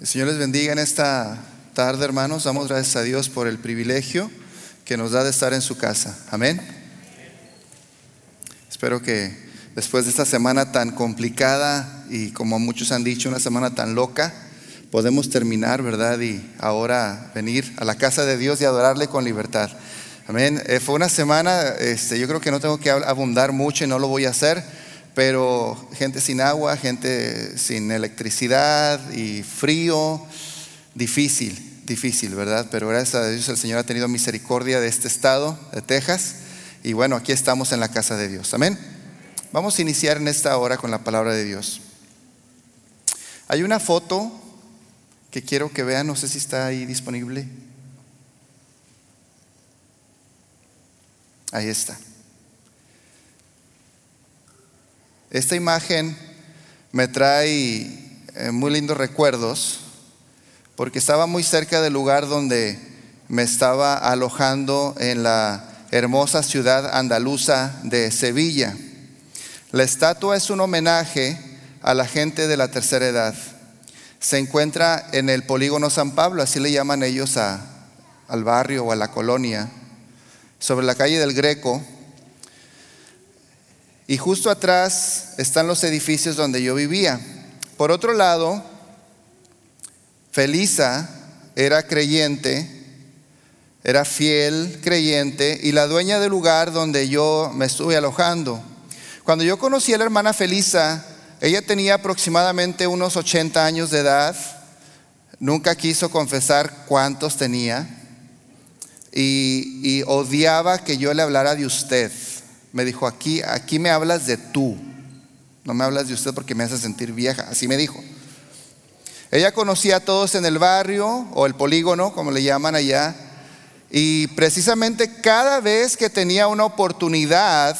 El Señor les bendiga en esta tarde, hermanos. Damos gracias a Dios por el privilegio que nos da de estar en su casa. Amén. Espero que después de esta semana tan complicada y como muchos han dicho, una semana tan loca, podemos terminar, ¿verdad? Y ahora venir a la casa de Dios y adorarle con libertad. Amén. Eh, fue una semana, este, yo creo que no tengo que abundar mucho y no lo voy a hacer pero gente sin agua, gente sin electricidad y frío, difícil, difícil, ¿verdad? Pero gracias a Dios el Señor ha tenido misericordia de este estado, de Texas, y bueno, aquí estamos en la casa de Dios. Amén. Vamos a iniciar en esta hora con la palabra de Dios. Hay una foto que quiero que vean, no sé si está ahí disponible. Ahí está. Esta imagen me trae eh, muy lindos recuerdos porque estaba muy cerca del lugar donde me estaba alojando en la hermosa ciudad andaluza de Sevilla. La estatua es un homenaje a la gente de la tercera edad. Se encuentra en el polígono San Pablo, así le llaman ellos al barrio o a la colonia, sobre la calle del Greco y justo atrás están los edificios donde yo vivía. Por otro lado, Felisa era creyente, era fiel creyente y la dueña del lugar donde yo me estuve alojando. Cuando yo conocí a la hermana Felisa, ella tenía aproximadamente unos 80 años de edad, nunca quiso confesar cuántos tenía y, y odiaba que yo le hablara de usted me dijo, aquí, aquí me hablas de tú, no me hablas de usted porque me hace sentir vieja, así me dijo. Ella conocía a todos en el barrio o el polígono, como le llaman allá, y precisamente cada vez que tenía una oportunidad,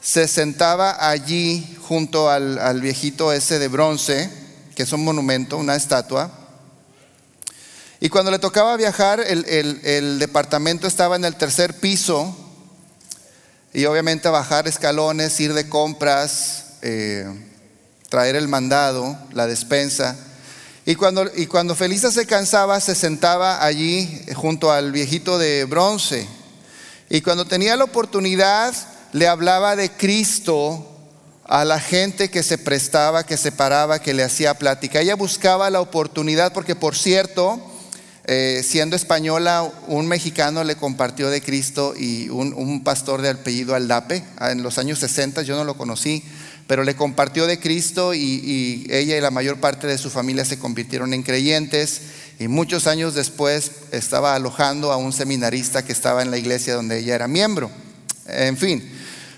se sentaba allí junto al, viejito ese de bronce, que es un monumento, una estatua. Y cuando le tocaba viajar, el, el departamento estaba en el tercer piso y obviamente bajar escalones, ir de compras, eh, traer el mandado, la despensa. Y cuando, y cuando Felisa se cansaba, se sentaba allí junto al viejito de bronce. Y cuando tenía la oportunidad, le hablaba de Cristo a la gente que se prestaba, que se paraba, que le hacía plática. Ella buscaba la oportunidad porque, por cierto, eh, siendo española, un mexicano le compartió de Cristo y un, pastor de apellido Aldape, ah, en los años 60, yo no lo conocí, pero le compartió de Cristo y, ella y la mayor parte de su familia se convirtieron en creyentes y muchos años después estaba alojando a un seminarista que estaba en la iglesia donde ella era miembro. En fin,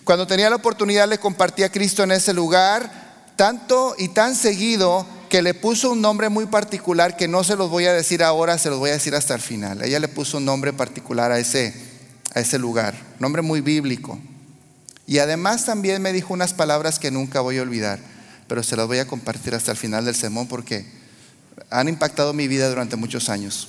cuando tenía la oportunidad le compartía Cristo en ese lugar, tanto y tan seguido que le puso un nombre muy particular que no se los voy a decir ahora, se los voy a decir hasta el final. Ella le puso un nombre particular a ese, a ese lugar, nombre muy bíblico. Y además también me dijo unas palabras que nunca voy a olvidar, pero se las voy a compartir hasta el final del sermón porque han impactado mi vida durante muchos años.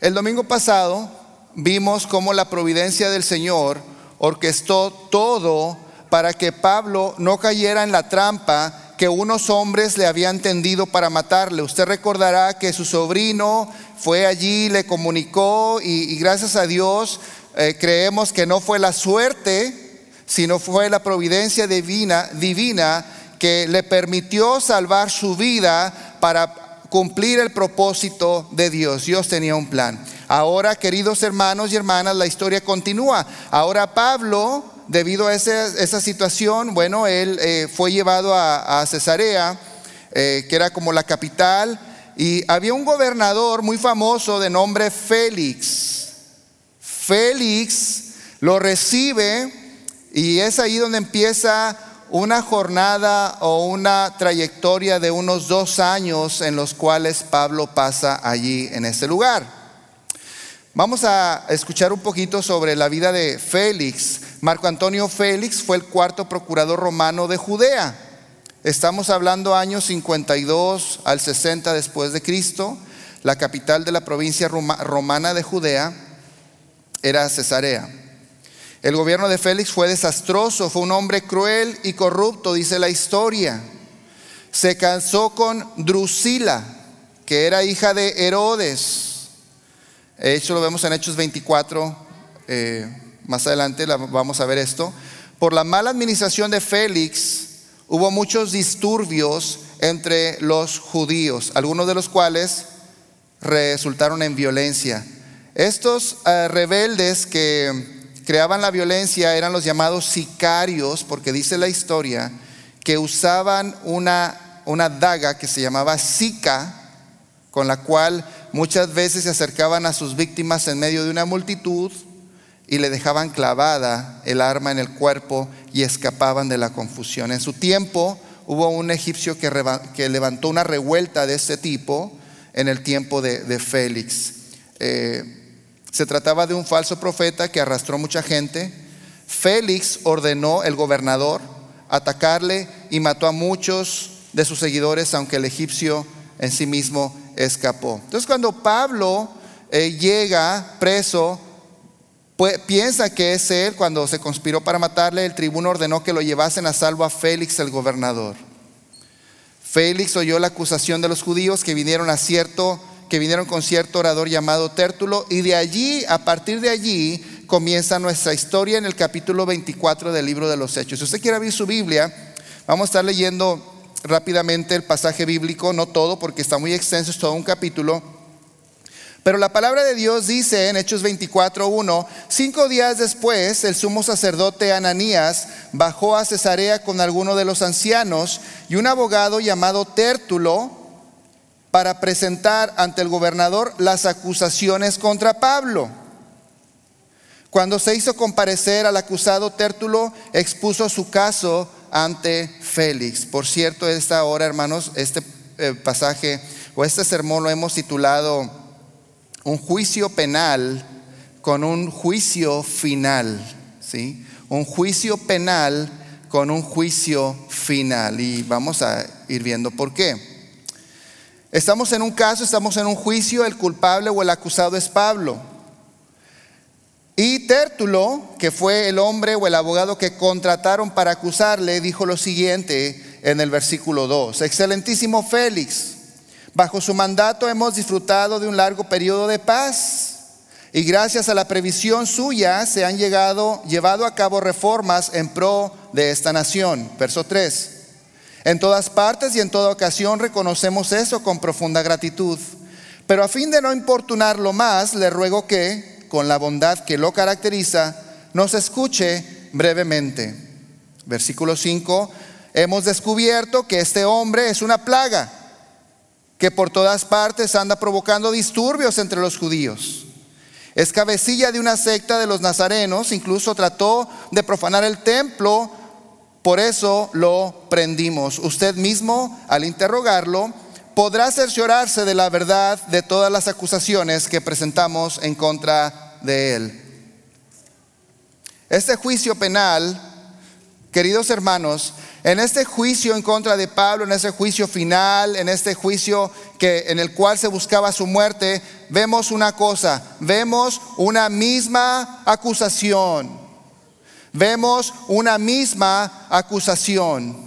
El domingo pasado vimos cómo la providencia del Señor orquestó todo para que Pablo no cayera en la trampa que unos hombres le habían tendido para matarle. Usted recordará que su sobrino fue allí, le comunicó y, gracias a Dios eh, creemos que no fue la suerte, sino fue la providencia divina, divina que le permitió salvar su vida para cumplir el propósito de Dios. Dios tenía un plan. Ahora, queridos hermanos y hermanas, la historia continúa. Ahora Pablo debido a esa situación, bueno, él eh, fue llevado a, Cesarea, eh, que era como la capital, y había un gobernador muy famoso de nombre Félix. Félix lo recibe y es ahí donde empieza una jornada o una trayectoria de unos dos años en los cuales Pablo pasa allí en ese lugar. Vamos a escuchar un poquito sobre la vida de Félix. Marco Antonio Félix fue el cuarto procurador romano de Judea. Estamos hablando años 52 al 60 después de Cristo. La capital de la provincia romana de Judea era Cesarea. El gobierno de Félix fue desastroso, fue un hombre cruel y corrupto, dice la historia. se casó con Drusila, que era hija de Herodes. Eso lo vemos en Hechos 24, eh, más adelante vamos a ver esto. Por la mala administración de Félix, hubo muchos disturbios entre los judíos, algunos de los cuales resultaron en violencia. Estos eh, rebeldes que creaban la violencia eran los llamados sicarios, porque dice la historia que usaban una, una daga que se llamaba sica, con la cual muchas veces se acercaban a sus víctimas en medio de una multitud y le dejaban clavada el arma en el cuerpo y escapaban de la confusión. En su tiempo hubo un egipcio que, levantó una revuelta de este tipo en el tiempo de, Félix. Eh, se trataba de un falso profeta que arrastró mucha gente. Félix ordenó, el gobernador, atacarle y mató a muchos de sus seguidores, aunque el egipcio en sí mismo escapó. Entonces cuando Pablo eh, llega preso, piensa que es él, cuando se conspiró para matarle, el tribuno ordenó que lo llevasen a salvo a Félix el gobernador. Félix oyó la acusación de los judíos que vinieron a cierto que vinieron con cierto orador llamado Tértulo y de allí, a partir de allí, comienza nuestra historia en el capítulo 24 del libro de los Hechos. Si usted quiere abrir su Biblia, vamos a estar leyendo rápidamente el pasaje bíblico, no todo porque está muy extenso, es todo un capítulo. Pero la palabra de Dios dice en Hechos 24.1, cinco días después el sumo sacerdote Ananías bajó a Cesarea con alguno de los ancianos y un abogado llamado Tértulo para presentar ante el gobernador las acusaciones contra Pablo. Cuando se hizo comparecer al acusado Tértulo, expuso su caso ante Félix. Por cierto, esta hora, hermanos, este eh, pasaje o este sermón lo hemos titulado un juicio penal con un juicio final, ¿sí? Un juicio penal con un juicio final. Y vamos a ir viendo por qué. Estamos en un caso, estamos en un juicio, el culpable o el acusado es Pablo. Y Tértulo, que fue el hombre o el abogado que contrataron para acusarle, dijo lo siguiente en el versículo 2. Excelentísimo Félix, Bajo su mandato hemos disfrutado de un largo periodo de paz y gracias a la previsión suya se han llegado, llevado a cabo reformas en pro de esta nación. Verso 3. En todas partes y en toda ocasión reconocemos eso con profunda gratitud. Pero a fin de no importunarlo más, le ruego que, con la bondad que lo caracteriza, nos escuche brevemente. Versículo 5. Hemos descubierto que este hombre es una plaga que por todas partes anda provocando disturbios entre los judíos. Es cabecilla de una secta de los nazarenos, incluso trató de profanar el templo, por eso lo prendimos. Usted mismo, al interrogarlo, podrá cerciorarse de la verdad de todas las acusaciones que presentamos en contra de él. Este juicio penal, queridos hermanos, en este juicio en contra de Pablo, en ese juicio final, en este juicio que en el cual se buscaba su muerte, vemos una cosa, vemos una misma acusación. Vemos una misma acusación.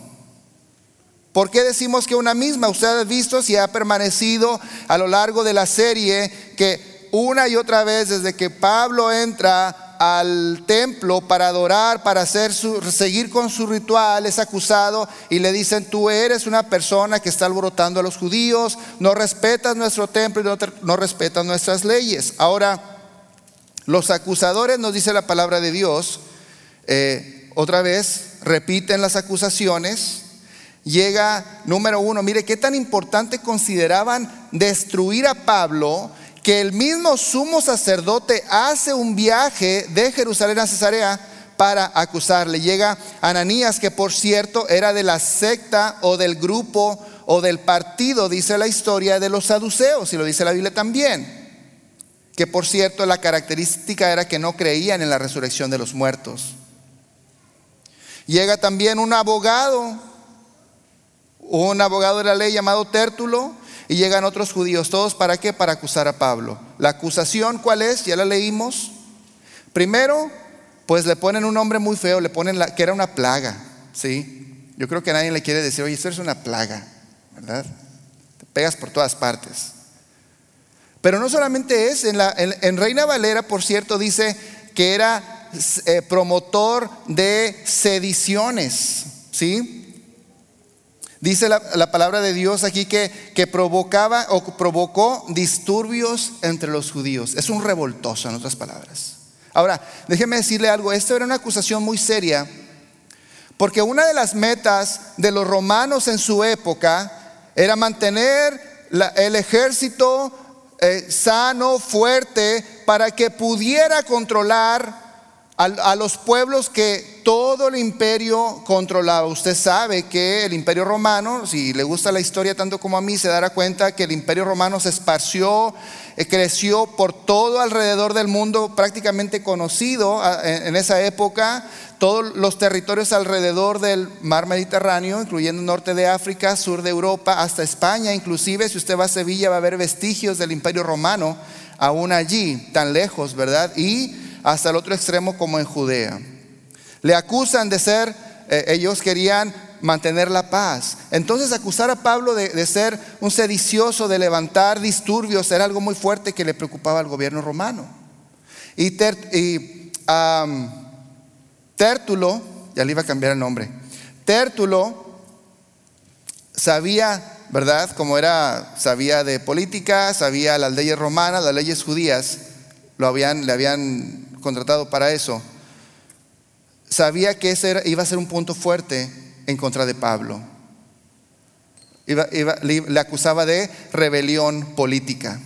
¿Por qué decimos que una misma? Usted ha visto si ha permanecido a lo largo de la serie que una y otra vez desde que Pablo entra al templo para adorar, para hacer su, seguir con su ritual, es acusado y le dicen, tú eres una persona que está alborotando a los judíos, no respetas nuestro templo y no, respetas nuestras leyes. Ahora, los acusadores, nos dice la palabra de Dios, eh, otra vez repiten las acusaciones. Llega número uno, mire qué tan importante consideraban destruir a Pablo que el mismo sumo sacerdote hace un viaje de Jerusalén a Cesarea para acusarle. Llega Ananías, que por cierto era de la secta o del grupo o del partido, dice la historia, de los saduceos, y lo dice la Biblia también. Que por cierto la característica era que no creían en la resurrección de los muertos. Llega también un abogado, un abogado de la ley llamado Tértulo, y llegan otros judíos, todos para qué? Para acusar a Pablo. La acusación, ¿cuál es? Ya la leímos. Primero, pues le ponen un nombre muy feo, le ponen la, que era una plaga, ¿sí? Yo creo que nadie le quiere decir, oye, esto es una plaga, ¿verdad? Te pegas por todas partes. Pero no solamente es, en, la, en, Reina Valera, por cierto, dice que era eh, promotor de sediciones, ¿sí? Dice la, palabra de Dios aquí que, que, provocaba o provocó disturbios entre los judíos. Es un revoltoso, en otras palabras. Ahora, déjeme decirle algo, esto era una acusación muy seria, porque una de las metas de los romanos en su época era mantener el ejército eh, sano, fuerte, para que pudiera controlar a, los pueblos que todo el imperio controlaba. Usted sabe que el imperio romano, si le gusta la historia tanto como a mí, se dará cuenta que el imperio romano se esparció, eh, creció por todo alrededor del mundo, prácticamente conocido en esa época, todos los territorios alrededor del mar Mediterráneo, incluyendo norte de África, sur de Europa, hasta España, inclusive si usted va a Sevilla va a ver vestigios del imperio romano aún allí, tan lejos, ¿verdad? Y hasta el otro extremo como en Judea. Le acusan de ser, eh, ellos querían mantener la paz. Entonces acusar a Pablo de, ser un sedicioso, de levantar disturbios, era algo muy fuerte que le preocupaba al gobierno romano. Y, Tértulo, ya le iba a cambiar el nombre, Tértulo sabía, ¿verdad? Como era, sabía de política, sabía las leyes romanas, las leyes judías, lo habían, le habían contratado para eso, sabía que ese iba a ser un punto fuerte en contra de Pablo. le, acusaba de rebelión política.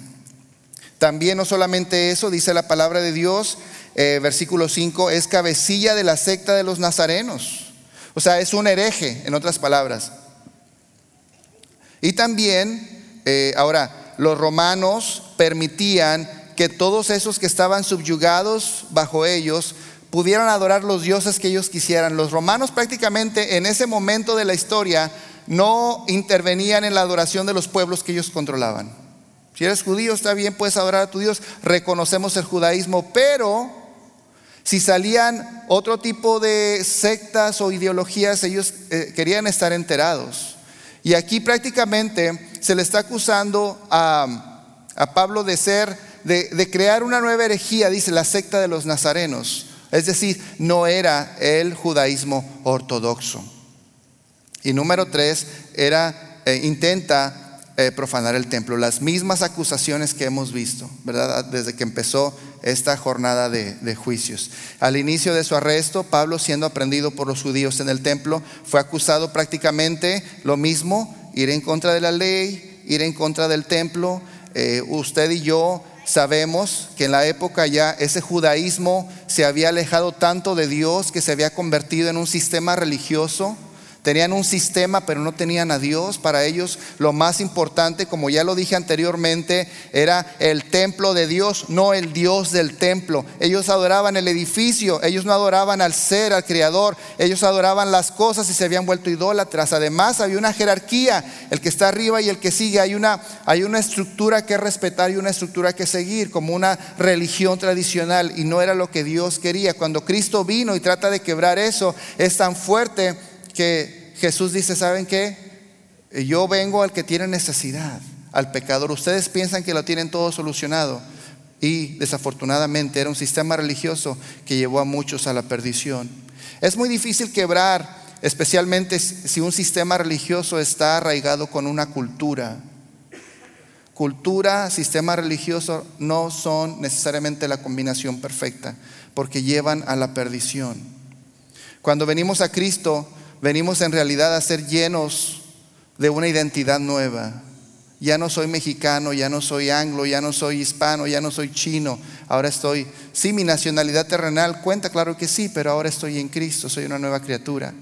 También no solamente eso, dice la palabra de Dios, eh, versículo 5, es cabecilla de la secta de los nazarenos. O sea, es un hereje, en otras palabras. Y también, eh, ahora, los romanos permitían que todos esos que estaban subyugados bajo ellos pudieran adorar los dioses que ellos quisieran. Los romanos prácticamente en ese momento de la historia no intervenían en la adoración de los pueblos que ellos controlaban. Si eres judío, está bien, puedes adorar a tu Dios, reconocemos el judaísmo, pero si salían otro tipo de sectas o ideologías, ellos eh, querían estar enterados. Y aquí prácticamente se le está acusando a, a Pablo de ser de, crear una nueva herejía, dice la secta de los nazarenos. Es decir, no era el judaísmo ortodoxo. Y número tres, era, eh, intenta eh, profanar el templo. Las mismas acusaciones que hemos visto, ¿verdad? Desde que empezó esta jornada de, de, juicios. Al inicio de su arresto, Pablo, siendo aprendido por los judíos en el templo, fue acusado prácticamente lo mismo, ir en contra de la ley, ir en contra del templo. Eh, usted y yo sabemos que en la época ya ese judaísmo se había alejado tanto de Dios que se había convertido en un sistema religioso Tenían un sistema, pero no tenían a Dios. Para ellos lo más importante, como ya lo dije anteriormente, era el templo de Dios, no el Dios del templo. Ellos adoraban el edificio, ellos no adoraban al ser, al Creador, ellos adoraban las cosas y se habían vuelto idólatras. Además, había una jerarquía, el que está arriba y el que sigue. Hay una, hay una estructura que respetar y una estructura que seguir, como una religión tradicional, y no era lo que Dios quería. Cuando Cristo vino y trata de quebrar eso, es tan fuerte que Jesús dice, ¿saben qué? Yo vengo al que tiene necesidad, al pecador. Ustedes piensan que lo tienen todo solucionado. Y desafortunadamente era un sistema religioso que llevó a muchos a la perdición. Es muy difícil quebrar, especialmente si un sistema religioso está arraigado con una cultura. Cultura, sistema religioso no son necesariamente la combinación perfecta, porque llevan a la perdición. Cuando venimos a Cristo, venimos en realidad a ser llenos de una identidad nueva. Ya no soy mexicano, ya no soy anglo, ya no soy hispano, ya no soy chino. Ahora estoy, sí, mi nacionalidad terrenal cuenta, claro que sí, pero ahora estoy en Cristo, soy una nueva criatura.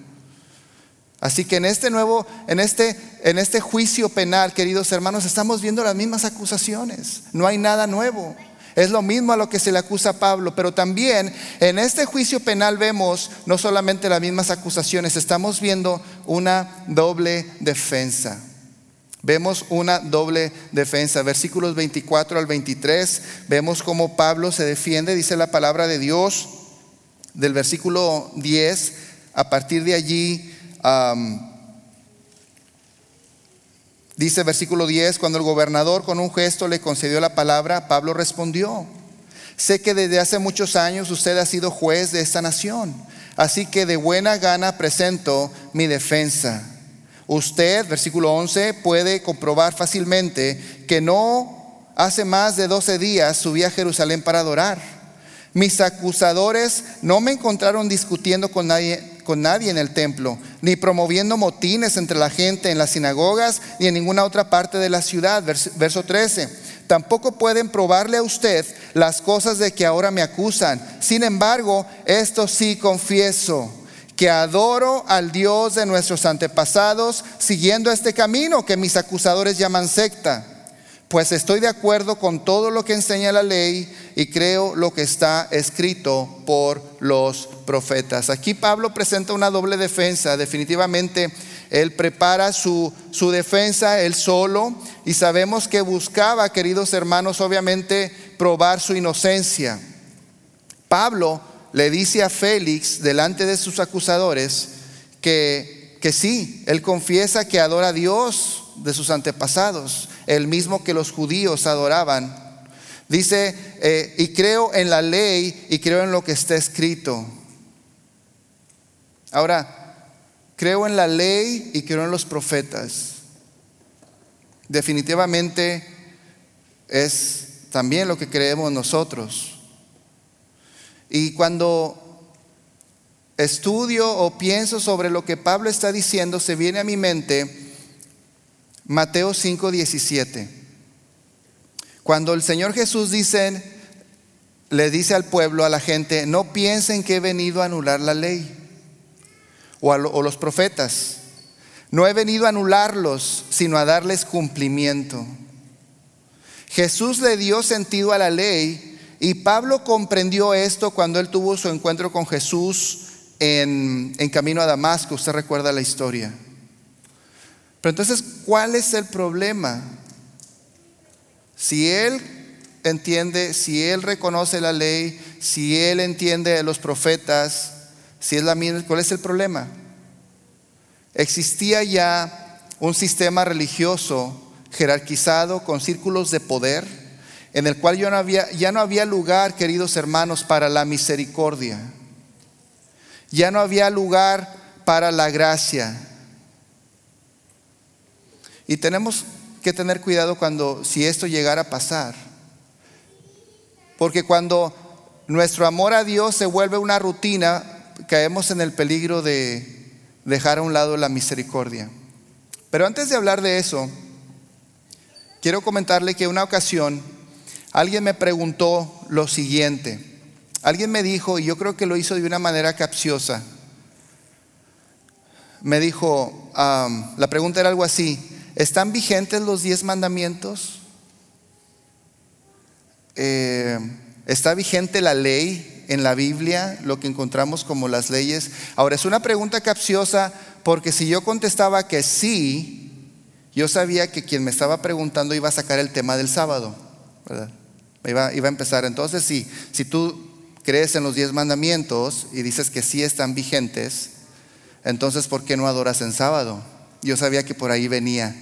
Así que en este nuevo, en este, en este juicio penal, queridos hermanos, estamos viendo las mismas acusaciones. No hay nada nuevo. Es lo mismo a lo que se le acusa a Pablo, pero también en este juicio penal vemos no solamente las mismas acusaciones, estamos viendo una doble defensa. Vemos una doble defensa. Versículos 24 al 23, vemos cómo Pablo se defiende, dice la palabra de Dios, del versículo 10, a partir de allí Dice versículo 10, cuando el gobernador con un gesto le concedió la palabra, Pablo respondió, sé que desde hace muchos años usted ha sido juez de esta nación, así que de buena gana presento mi defensa. Usted, versículo 11, puede comprobar fácilmente que no hace más de 12 días subí a Jerusalén para adorar. Mis acusadores no me encontraron discutiendo con nadie, con nadie en el templo, ni promoviendo motines entre la gente en las sinagogas, ni en ninguna otra parte de la ciudad. Verso 13. Tampoco pueden probarle a usted las cosas de que ahora me acusan. Sin embargo, esto sí confieso, que adoro al Dios de nuestros antepasados, siguiendo este camino que mis acusadores llaman secta pues estoy de acuerdo con todo lo que enseña la ley y creo lo que está escrito por los profetas. Aquí Pablo presenta una doble defensa. Definitivamente él prepara su, su defensa él solo y sabemos que buscaba, queridos hermanos, obviamente probar su inocencia. Pablo le dice a Félix, delante de sus acusadores, que, que sí, él confiesa que adora a Dios de sus antepasados, el mismo que los judíos adoraban. Dice, eh, y creo en la ley y creo en lo que está escrito. Ahora, creo en la ley y creo en los profetas. Definitivamente es también lo que creemos nosotros. Y cuando estudio o pienso sobre lo que Pablo está diciendo, se viene a mi mente Mateo 5:17. Cuando el Señor Jesús dice, le dice al pueblo, a la gente, no piensen que he venido a anular la ley o, o los profetas. No he venido a anularlos, sino a darles cumplimiento. Jesús le dio sentido a la ley y Pablo comprendió esto cuando él tuvo su encuentro con Jesús en camino a Damasco. Usted recuerda la historia. Pero entonces, ¿cuál es el problema? Si él entiende, si él reconoce la ley, si él entiende a los profetas, si es la misma, ¿cuál es el problema? Existía ya un sistema religioso jerarquizado con círculos de poder en el cual ya no había, ya no había lugar, queridos hermanos, para la misericordia. Ya no había lugar para la gracia. Y tenemos que tener cuidado cuando, si esto llegara a pasar. Porque cuando nuestro amor a Dios se vuelve una rutina, caemos en el peligro de dejar a un lado la misericordia. Pero antes de hablar de eso, quiero comentarle que una ocasión alguien me preguntó lo siguiente. Alguien me dijo, y yo creo que lo hizo de una manera capciosa, me dijo, la pregunta era algo así, ¿Están vigentes los diez mandamientos? Eh, ¿Está vigente la ley en la Biblia, lo que encontramos como las leyes? Ahora, es una pregunta capciosa porque si yo contestaba que sí, yo sabía que quien me estaba preguntando iba a sacar el tema del sábado, ¿verdad? Iba, iba a empezar. Entonces, si, si tú crees en los diez mandamientos y dices que sí están vigentes, entonces ¿por qué no adoras en sábado? Yo sabía que por ahí venía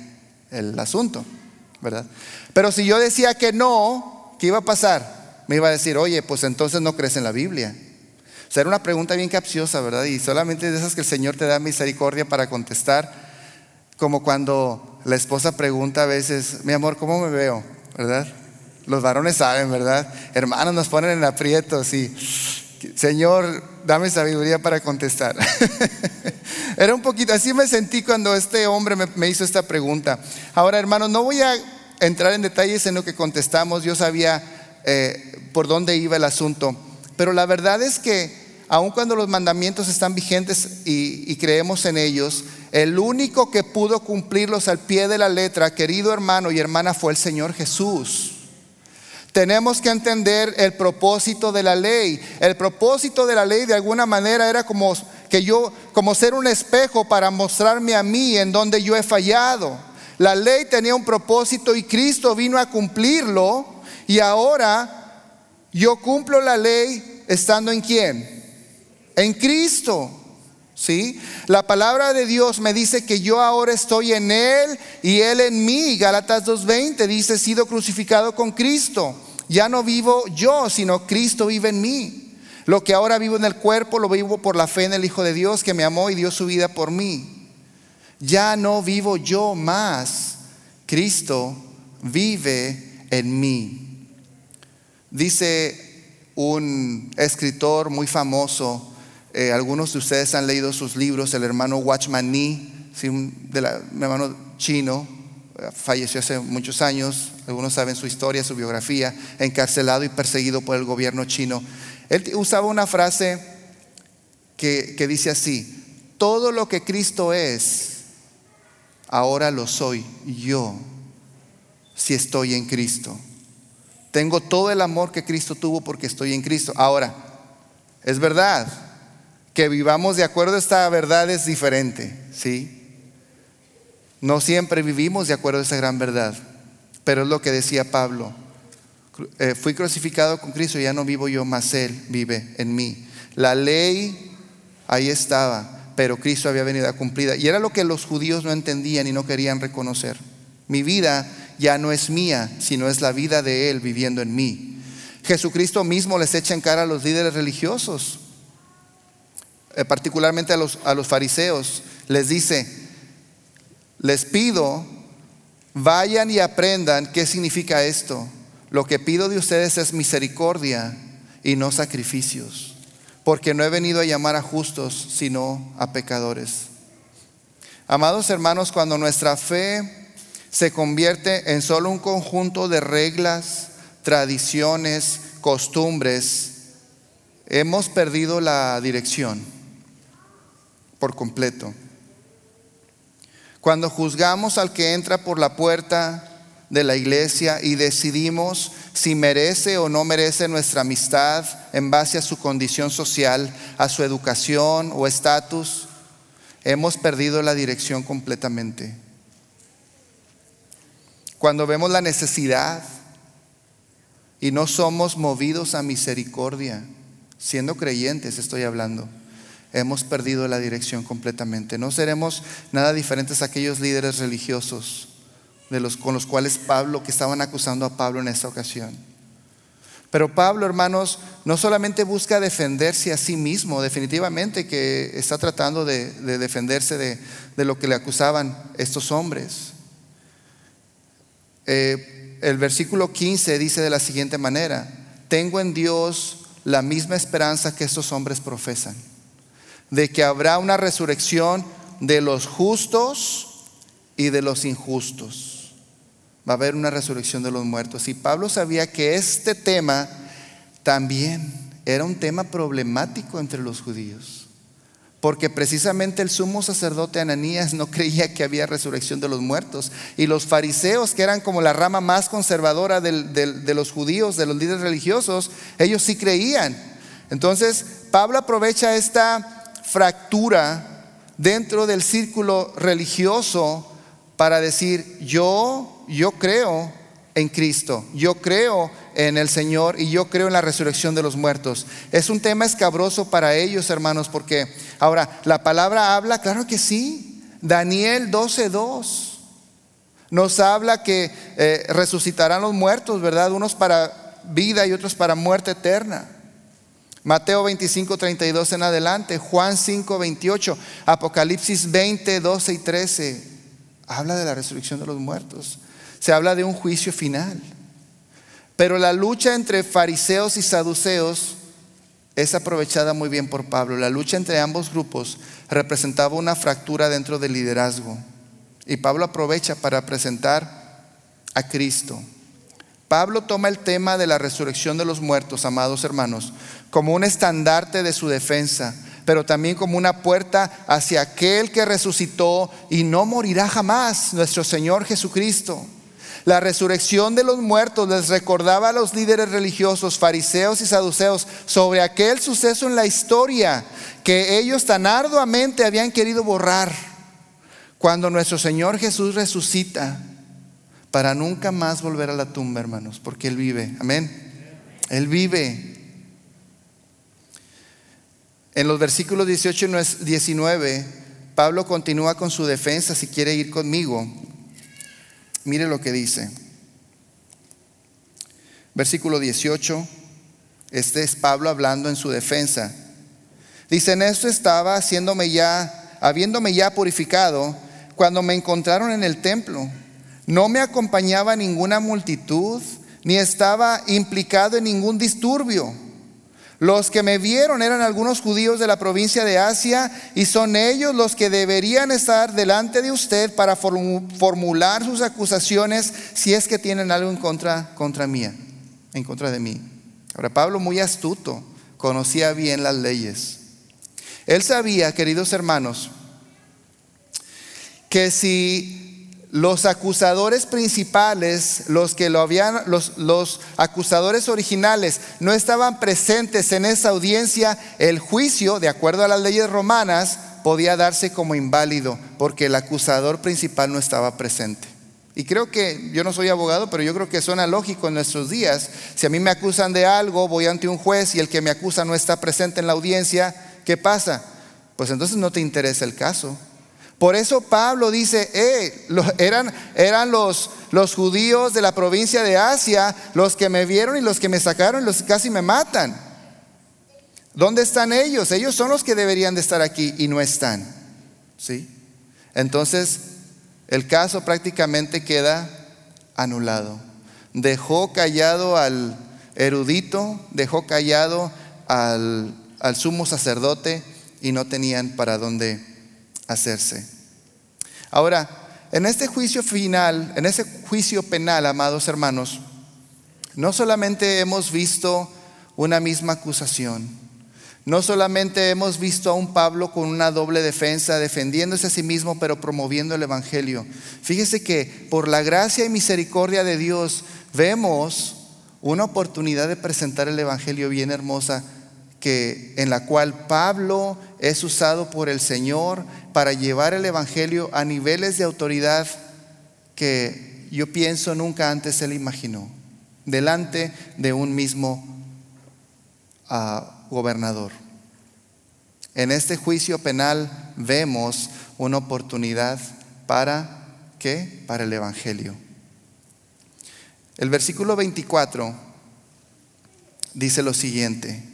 el asunto, ¿verdad? Pero si yo decía que no, ¿qué iba a pasar? Me iba a decir, oye, pues entonces no crees en la Biblia. O sea, era una pregunta bien capciosa, ¿verdad? Y solamente de esas que el Señor te da misericordia para contestar, como cuando la esposa pregunta a veces, mi amor, ¿cómo me veo? ¿Verdad? Los varones saben, ¿verdad? Hermanos nos ponen en aprietos y Señor, dame sabiduría para contestar. Era un poquito, así me sentí cuando este hombre me, hizo esta pregunta. Ahora, hermanos, no voy a entrar en detalles en lo que contestamos, yo sabía eh, por dónde iba el asunto, pero la verdad es que aun cuando los mandamientos están vigentes y creemos en ellos, el único que pudo cumplirlos al pie de la letra, querido hermano y hermana, fue el Señor Jesús. Tenemos que entender el propósito de la ley. El propósito de la ley de alguna manera era como que yo, como ser un espejo para mostrarme a mí en donde yo he fallado. La ley tenía un propósito y Cristo vino a cumplirlo y ahora yo cumplo la ley estando en quién? En Cristo. ¿Sí? La palabra de Dios me dice que yo ahora estoy en Él y Él en mí. Gálatas 2.20 dice, sido crucificado con Cristo. Ya no vivo yo, sino Cristo vive en mí. Lo que ahora vivo en el cuerpo lo vivo por la fe en el Hijo de Dios que me amó y dio su vida por mí. Ya no vivo yo más. Cristo vive en mí. Dice un escritor muy famoso, eh, algunos de ustedes han leído sus libros, el hermano Watchman Nee, mi hermano chino, eh, falleció hace muchos años, algunos saben su historia, su biografía, encarcelado y perseguido por el gobierno chino. Él usaba una frase que dice así, todo lo que Cristo es, ahora lo soy yo, si estoy en Cristo. Tengo todo el amor que Cristo tuvo porque estoy en Cristo. Ahora, es verdad, que vivamos de acuerdo a esta verdad es diferente, ¿sí? No siempre vivimos de acuerdo a esa gran verdad, pero es lo que decía Pablo. Eh, fui crucificado con Cristo, ya no vivo yo, más Él vive en mí. La ley ahí estaba, pero Cristo había venido a cumplida. Y era lo que los judíos no entendían y no querían reconocer. Mi vida ya no es mía, sino es la vida de Él viviendo en mí. Jesucristo mismo les echa en cara a los líderes religiosos. Eh, particularmente a los, a los fariseos, les dice, les pido, vayan y aprendan qué significa esto. Lo que pido de ustedes es misericordia y no sacrificios, porque no he venido a llamar a justos, sino a pecadores. Amados hermanos, cuando nuestra fe se convierte en solo un conjunto de reglas, tradiciones, costumbres, hemos perdido la dirección por completo. Cuando juzgamos al que entra por la puerta de la iglesia y decidimos si merece o no merece nuestra amistad en base a su condición social, a su educación o estatus, hemos perdido la dirección completamente. Cuando vemos la necesidad y no somos movidos a misericordia, siendo creyentes estoy hablando, hemos perdido la dirección completamente. No seremos nada diferentes a aquellos líderes religiosos de los, con los cuales Pablo, que estaban acusando a Pablo en esta ocasión. Pero Pablo, hermanos, no solamente busca defenderse a sí mismo, definitivamente que está tratando de, defenderse de, lo que le acusaban estos hombres. Eh, el versículo 15 dice de la siguiente manera, tengo en Dios la misma esperanza que estos hombres profesan de que habrá una resurrección de los justos y de los injustos. Va a haber una resurrección de los muertos. Y Pablo sabía que este tema también era un tema problemático entre los judíos. Porque precisamente el sumo sacerdote Ananías no creía que había resurrección de los muertos. Y los fariseos, que eran como la rama más conservadora de los judíos, de los líderes religiosos, ellos sí creían. Entonces, Pablo aprovecha esta fractura dentro del círculo religioso para decir, yo, yo creo en Cristo, yo creo en el Señor y yo creo en la resurrección de los muertos. Es un tema escabroso para ellos, hermanos, porque ahora la palabra habla, claro que sí, Daniel 12.2 nos habla que eh, resucitarán los muertos, ¿verdad? Unos para vida y otros para muerte eterna. Mateo 25, 32 en adelante, Juan 5, 28, Apocalipsis 20, 12 y 13. Habla de la resurrección de los muertos. Se habla de un juicio final. Pero la lucha entre fariseos y saduceos es aprovechada muy bien por Pablo. La lucha entre ambos grupos representaba una fractura dentro del liderazgo. Y Pablo aprovecha para presentar a Cristo. Pablo toma el tema de la resurrección de los muertos, amados hermanos, como un estandarte de su defensa, pero también como una puerta hacia aquel que resucitó y no morirá jamás, nuestro Señor Jesucristo. La resurrección de los muertos les recordaba a los líderes religiosos, fariseos y saduceos, sobre aquel suceso en la historia que ellos tan arduamente habían querido borrar. Cuando nuestro Señor Jesús resucita, para nunca más volver a la tumba, hermanos, porque Él vive. Amén. Él vive. En los versículos 18 y 19, Pablo continúa con su defensa, si quiere ir conmigo. Mire lo que dice. Versículo 18, este es Pablo hablando en su defensa. Dice, en esto estaba haciéndome ya, habiéndome ya purificado, cuando me encontraron en el templo. No me acompañaba ninguna multitud, ni estaba implicado en ningún disturbio. Los que me vieron eran algunos judíos de la provincia de Asia y son ellos los que deberían estar delante de usted para formular sus acusaciones si es que tienen algo en contra, contra mía, en contra de mí. Ahora Pablo muy astuto, conocía bien las leyes. Él sabía, queridos hermanos, que si los acusadores principales, los que lo habían, los, los, acusadores originales no estaban presentes en esa audiencia, el juicio, de acuerdo a las leyes romanas, podía darse como inválido, porque el acusador principal no estaba presente. Y creo que, yo no soy abogado, pero yo creo que suena lógico en nuestros días. Si a mí me acusan de algo, voy ante un juez y el que me acusa no está presente en la audiencia, ¿qué pasa? Pues entonces no te interesa el caso. Por eso Pablo dice, eh, eran, eran los, los judíos de la provincia de Asia los que me vieron y los que me sacaron y los que casi me matan. ¿Dónde están ellos? Ellos son los que deberían de estar aquí y no están. ¿Sí? Entonces, el caso prácticamente queda anulado. Dejó callado al erudito, dejó callado al, al sumo sacerdote y no tenían para dónde hacerse. Ahora, en este juicio final, en ese juicio penal, amados hermanos, no solamente hemos visto una misma acusación, no solamente hemos visto a un Pablo con una doble defensa, defendiéndose a sí mismo, pero promoviendo el Evangelio. Fíjese que por la gracia y misericordia de Dios vemos una oportunidad de presentar el Evangelio bien hermosa que en la cual Pablo es usado por el Señor para llevar el evangelio a niveles de autoridad que yo pienso nunca antes él imaginó, delante de un mismo ah, gobernador. En este juicio penal vemos una oportunidad para qué? Para el evangelio. El versículo 24 dice lo siguiente: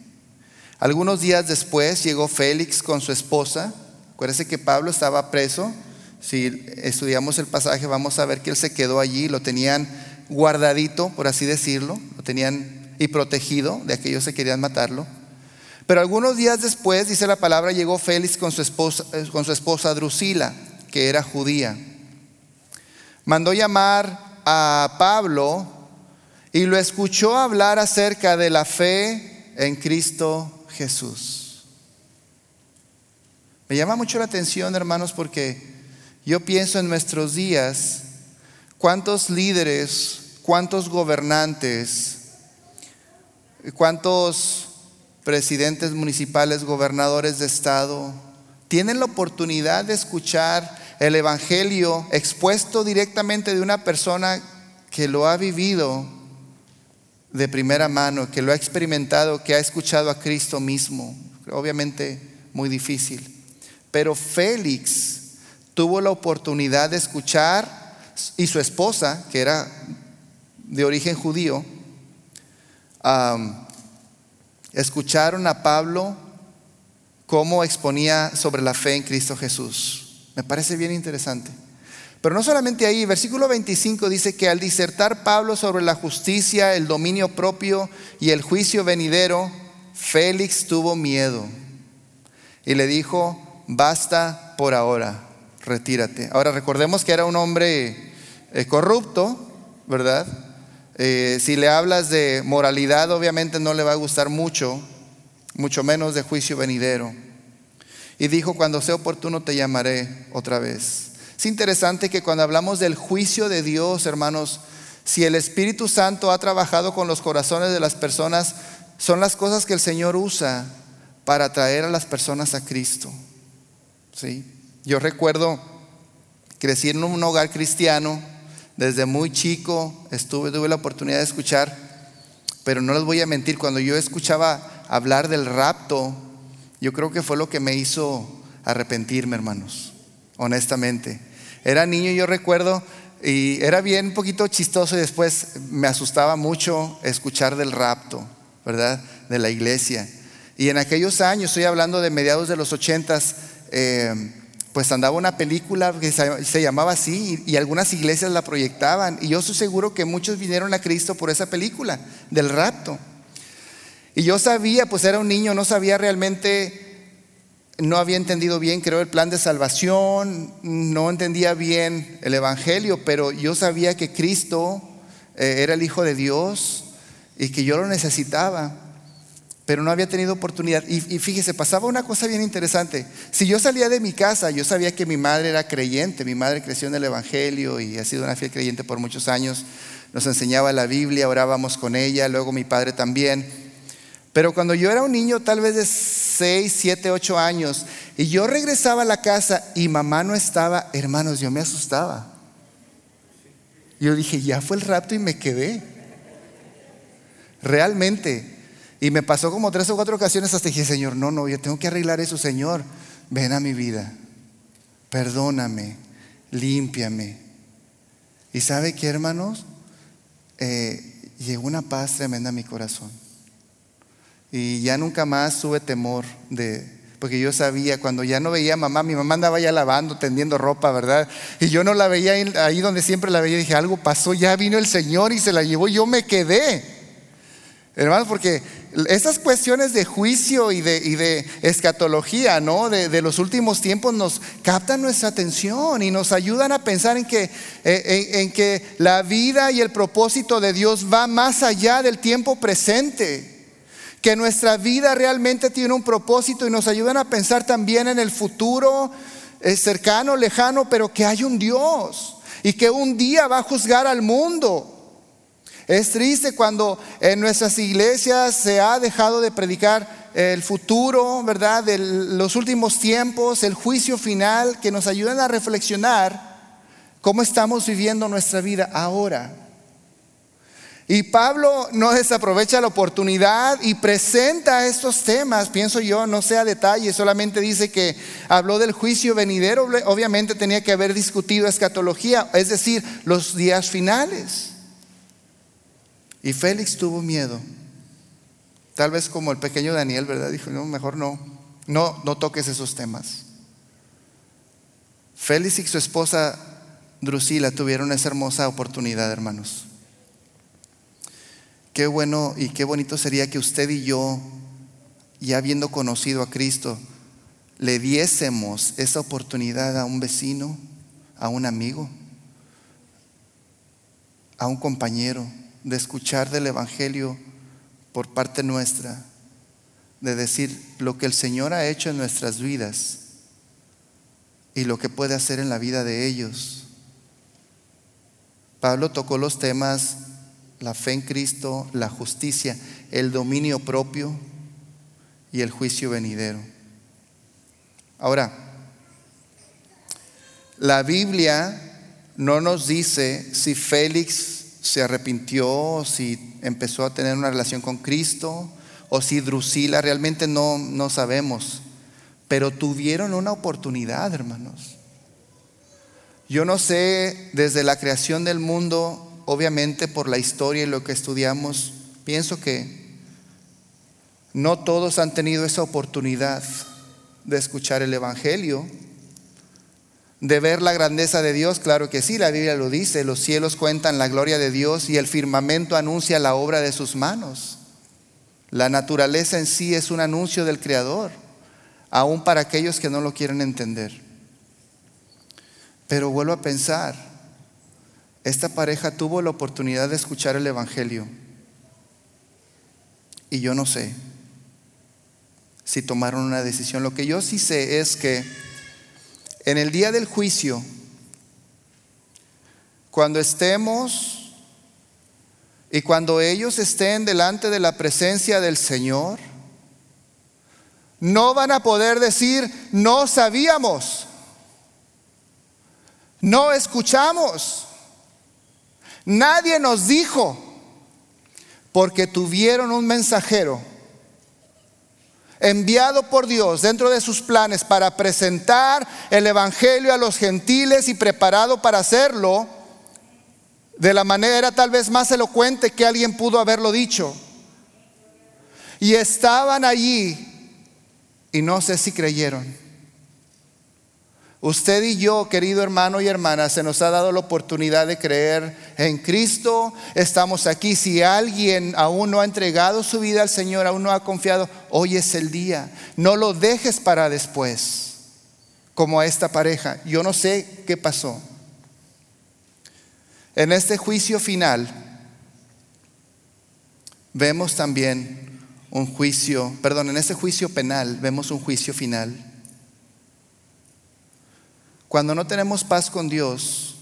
algunos días después llegó Félix con su esposa. Acuérdense que Pablo estaba preso. Si estudiamos el pasaje vamos a ver que él se quedó allí, lo tenían guardadito, por así decirlo, lo tenían y protegido de aquellos que querían matarlo. Pero algunos días después, dice la palabra, llegó Félix con su esposa, eh, con su esposa Drusila, que era judía. Mandó llamar a Pablo y lo escuchó hablar acerca de la fe en Cristo Jesús. Me llama mucho la atención, hermanos, porque yo pienso en nuestros días, cuántos líderes, cuántos gobernantes, cuántos presidentes municipales, gobernadores de estado, tienen la oportunidad de escuchar el Evangelio expuesto directamente de una persona que lo ha vivido de primera mano, que lo ha experimentado, que ha escuchado a Cristo mismo. Obviamente muy difícil. Pero Félix tuvo la oportunidad de escuchar y su esposa, que era de origen judío, escucharon a Pablo cómo exponía sobre la fe en Cristo Jesús. Me parece bien interesante. Pero no solamente ahí, versículo 25 dice que al disertar Pablo sobre la justicia, el dominio propio y el juicio venidero, Félix tuvo miedo y le dijo, basta por ahora, retírate. Ahora recordemos que era un hombre eh, corrupto, ¿verdad? Eh, si le hablas de moralidad, obviamente no le va a gustar mucho, mucho menos de juicio venidero. Y dijo, cuando sea oportuno te llamaré otra vez. Es interesante que cuando hablamos del juicio de Dios, hermanos, si el Espíritu Santo ha trabajado con los corazones de las personas, son las cosas que el Señor usa para traer a las personas a Cristo. ¿Sí? Yo recuerdo crecí en un hogar cristiano, desde muy chico estuve, tuve la oportunidad de escuchar, pero no les voy a mentir, cuando yo escuchaba hablar del rapto, Yo creo que fue lo que me hizo arrepentirme, hermanos, honestamente. Era niño, yo recuerdo, y era bien un poquito chistoso y después me asustaba mucho escuchar del rapto, ¿verdad? De la iglesia. Y en aquellos años, estoy hablando de mediados de los ochentas, eh, pues andaba una película que se llamaba así y, algunas iglesias la proyectaban. Y yo estoy seguro que muchos vinieron a Cristo por esa película del rapto. Y yo sabía, pues era un niño, no sabía realmente, no había entendido bien, creo, el plan de salvación, no entendía bien el Evangelio, pero yo sabía que Cristo eh, era el Hijo de Dios y que yo lo necesitaba pero no había tenido oportunidad. Y, fíjese, pasaba una cosa bien interesante. Si yo salía de mi casa, yo sabía que mi madre era creyente, mi madre creció en el Evangelio y ha sido una fiel creyente por muchos años, nos enseñaba la Biblia, orábamos con ella, luego mi padre también. Pero cuando yo era un niño, tal vez de 6, 7, 8 años, y yo regresaba a la casa y mamá no estaba, hermanos, yo me asustaba. Yo dije, ya fue el rapto y me quedé. Realmente, y me pasó como tres o cuatro ocasiones hasta que dije, Señor, no, no, yo tengo que arreglar eso, Señor. Ven a mi vida, perdóname, límpiame. Y sabe qué, hermanos, eh, llegó una paz tremenda a mi corazón. Y ya nunca más tuve temor de, porque yo sabía, cuando ya no veía a mamá, mi mamá andaba ya lavando, tendiendo ropa, ¿verdad? Y yo no la veía ahí donde siempre la veía, dije, algo pasó, ya vino el Señor y se la llevó, yo me quedé. Hermanos, porque esas cuestiones de juicio y de, escatología, ¿no? De, los últimos tiempos nos captan nuestra atención y nos ayudan a pensar en que, eh, en, que la vida y el propósito de Dios va más allá del tiempo presente que nuestra vida realmente tiene un propósito y nos ayudan a pensar también en el futuro eh, cercano, lejano, pero que hay un Dios y que un día va a juzgar al mundo es triste cuando en nuestras iglesias se ha dejado de predicar el futuro, ¿verdad? De los últimos tiempos, el juicio final, que nos ayudan a reflexionar cómo estamos viviendo nuestra vida ahora. Y Pablo no desaprovecha la oportunidad y presenta estos temas, pienso yo, no sea detalle, solamente dice que habló del juicio venidero, obviamente tenía que haber discutido escatología, es decir, los días finales. Y Félix tuvo miedo. Tal vez como el pequeño Daniel, ¿verdad? Dijo, no, mejor no. No, no toques esos temas. Félix y su esposa Drusila tuvieron esa hermosa oportunidad, hermanos. Qué bueno y qué bonito sería que usted y yo, ya habiendo conocido a Cristo, le diésemos esa oportunidad a un vecino, a un amigo, a un compañero de escuchar del Evangelio por parte nuestra, de decir lo que el Señor ha hecho en nuestras vidas y lo que puede hacer en la vida de ellos. Pablo tocó los temas, la fe en Cristo, la justicia, el dominio propio y el juicio venidero. Ahora, la Biblia no nos dice si Félix se arrepintió, si empezó a tener una relación con Cristo, o si Drusila, realmente no, no sabemos. Pero tuvieron una oportunidad, hermanos. Yo no sé, desde la creación del mundo, obviamente por la historia y lo que estudiamos, pienso que no todos han tenido esa oportunidad de escuchar el Evangelio de ver la grandeza de Dios? Claro que sí, la Biblia lo dice, los cielos cuentan la gloria de Dios y el firmamento anuncia la obra de sus manos. La naturaleza en sí es un anuncio del Creador, aún para aquellos que no lo quieren entender. Pero vuelvo a pensar, esta pareja tuvo la oportunidad de escuchar el Evangelio y yo no sé si tomaron una decisión. Lo que yo sí sé es que en el día del juicio, cuando estemos y cuando ellos estén delante de la presencia del Señor, no van a poder decir, no sabíamos, no escuchamos, nadie nos dijo, porque tuvieron un mensajero enviado por Dios dentro de sus planes para presentar el Evangelio a los gentiles y preparado para hacerlo de la manera tal vez más elocuente que alguien pudo haberlo dicho. Y estaban allí y no sé si creyeron. Usted y yo, querido hermano y hermana, se nos ha dado la oportunidad de creer en Cristo. Estamos aquí. Si alguien aún no ha entregado su vida al Señor, aún no ha confiado, hoy es el día. No lo dejes para después, como a esta pareja. Yo no sé qué pasó. En este juicio final, vemos también un juicio, perdón, en este juicio penal, vemos un juicio final. Cuando no tenemos paz con Dios,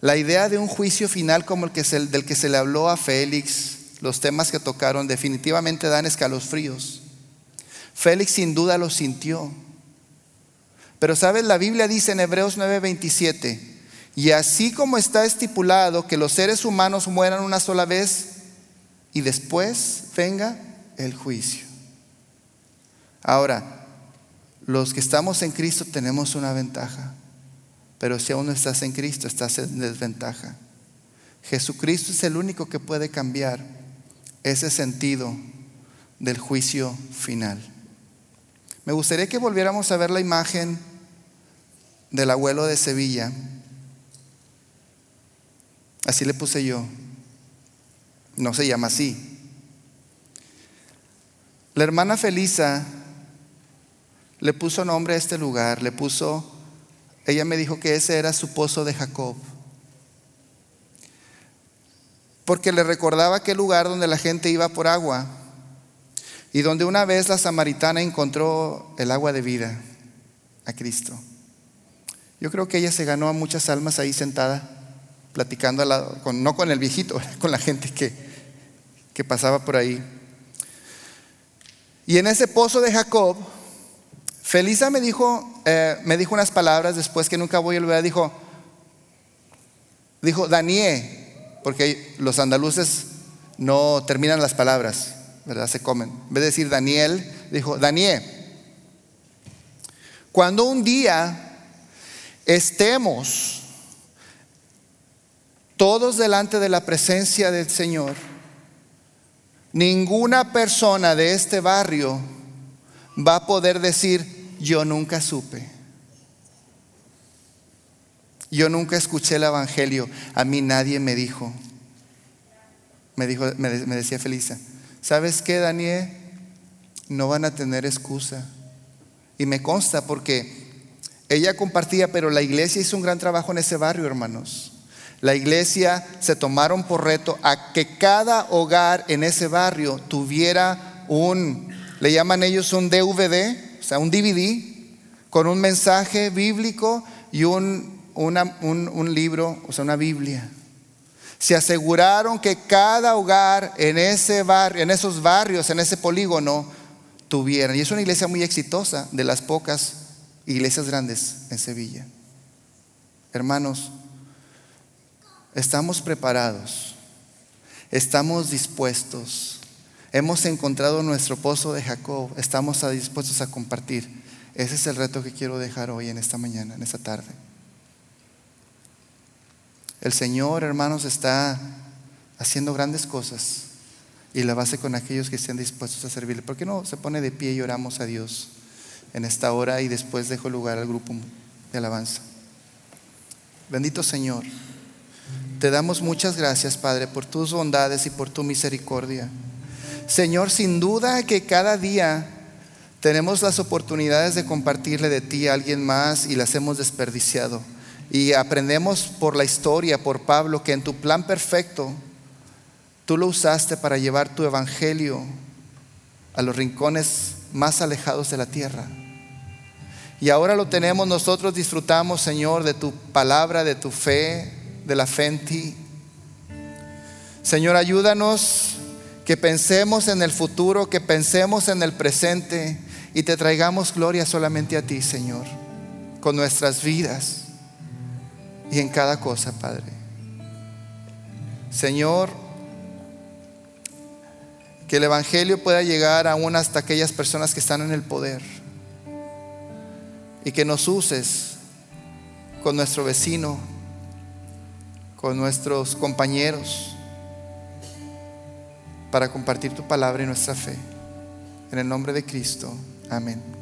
la idea de un juicio final como el que del que se le habló a Félix, los temas que tocaron, definitivamente dan escalofríos. Félix sin duda lo sintió. Pero sabes, la Biblia dice en Hebreos 9:27, y así como está estipulado que los seres humanos mueran una sola vez y después venga el juicio. Ahora, los que estamos en Cristo tenemos una ventaja, pero si aún no estás en Cristo, estás en desventaja. Jesucristo es el único que puede cambiar ese sentido del juicio final. Me gustaría que volviéramos a ver la imagen del abuelo de Sevilla. Así le puse yo. No se llama así. La hermana Felisa le puso nombre a este lugar, le puso, ella me dijo que ese era su pozo de Jacob. Porque le recordaba aquel lugar donde la gente iba por agua y donde una vez la samaritana encontró el agua de vida a Cristo. Yo creo que ella se ganó a muchas almas ahí sentada, platicando, con, no con el viejito, con la gente que, que pasaba por ahí. Y en ese pozo de Jacob, Felisa me dijo, eh, me dijo unas palabras después que nunca voy a olvidar. Dijo, dijo Daniel, porque los andaluces no terminan las palabras, ¿verdad? Se comen. En vez de decir Daniel, dijo Daniel. Cuando un día estemos todos delante de la presencia del Señor, ninguna persona de este barrio va a poder decir, yo nunca supe. Yo nunca escuché el Evangelio. A mí nadie me dijo. Me, dijo, me, decía Felisa, ¿sabes qué, Daniel? No van a tener excusa. Y me consta porque ella compartía, pero la iglesia hizo un gran trabajo en ese barrio, hermanos. La iglesia se tomaron por reto a que cada hogar en ese barrio tuviera un, le llaman ellos un DVD, sea, un DVD con un mensaje bíblico y un, un, libro, o sea, una Biblia. Se aseguraron que cada hogar en ese barrio, en esos barrios, en ese polígono, tuvieran. Y es una iglesia muy exitosa, de las pocas iglesias grandes en Sevilla. Hermanos, estamos preparados, estamos dispuestos Hemos encontrado nuestro pozo de Jacob, estamos dispuestos a compartir. Ese es el reto que quiero dejar hoy en esta mañana, en esta tarde. El Señor, hermanos, está haciendo grandes cosas y la base con aquellos que estén dispuestos a servirle. ¿Por qué no se pone de pie y oramos a Dios en esta hora y después dejo lugar al grupo de alabanza? Bendito Señor, te damos muchas gracias, Padre, por tus bondades y por tu misericordia. Señor, sin duda que cada día tenemos las oportunidades de compartirle de ti a alguien más y las hemos desperdiciado. Y aprendemos por la historia, por Pablo, que en tu plan perfecto tú lo usaste para llevar tu evangelio a los rincones más alejados de la tierra. Y ahora lo tenemos, nosotros disfrutamos, Señor, de tu palabra, de tu fe, de la fe en ti. Señor, ayúdanos que pensemos en el futuro, que pensemos en el presente y te traigamos gloria solamente a ti, Señor, con nuestras vidas y en cada cosa, Padre. Señor, Que el Evangelio pueda llegar aún hasta aquellas personas que están en el poder. Y que nos uses con nuestro vecino, con nuestros compañeros, para compartir tu palabra y nuestra fe. En el nombre de Cristo. Amén.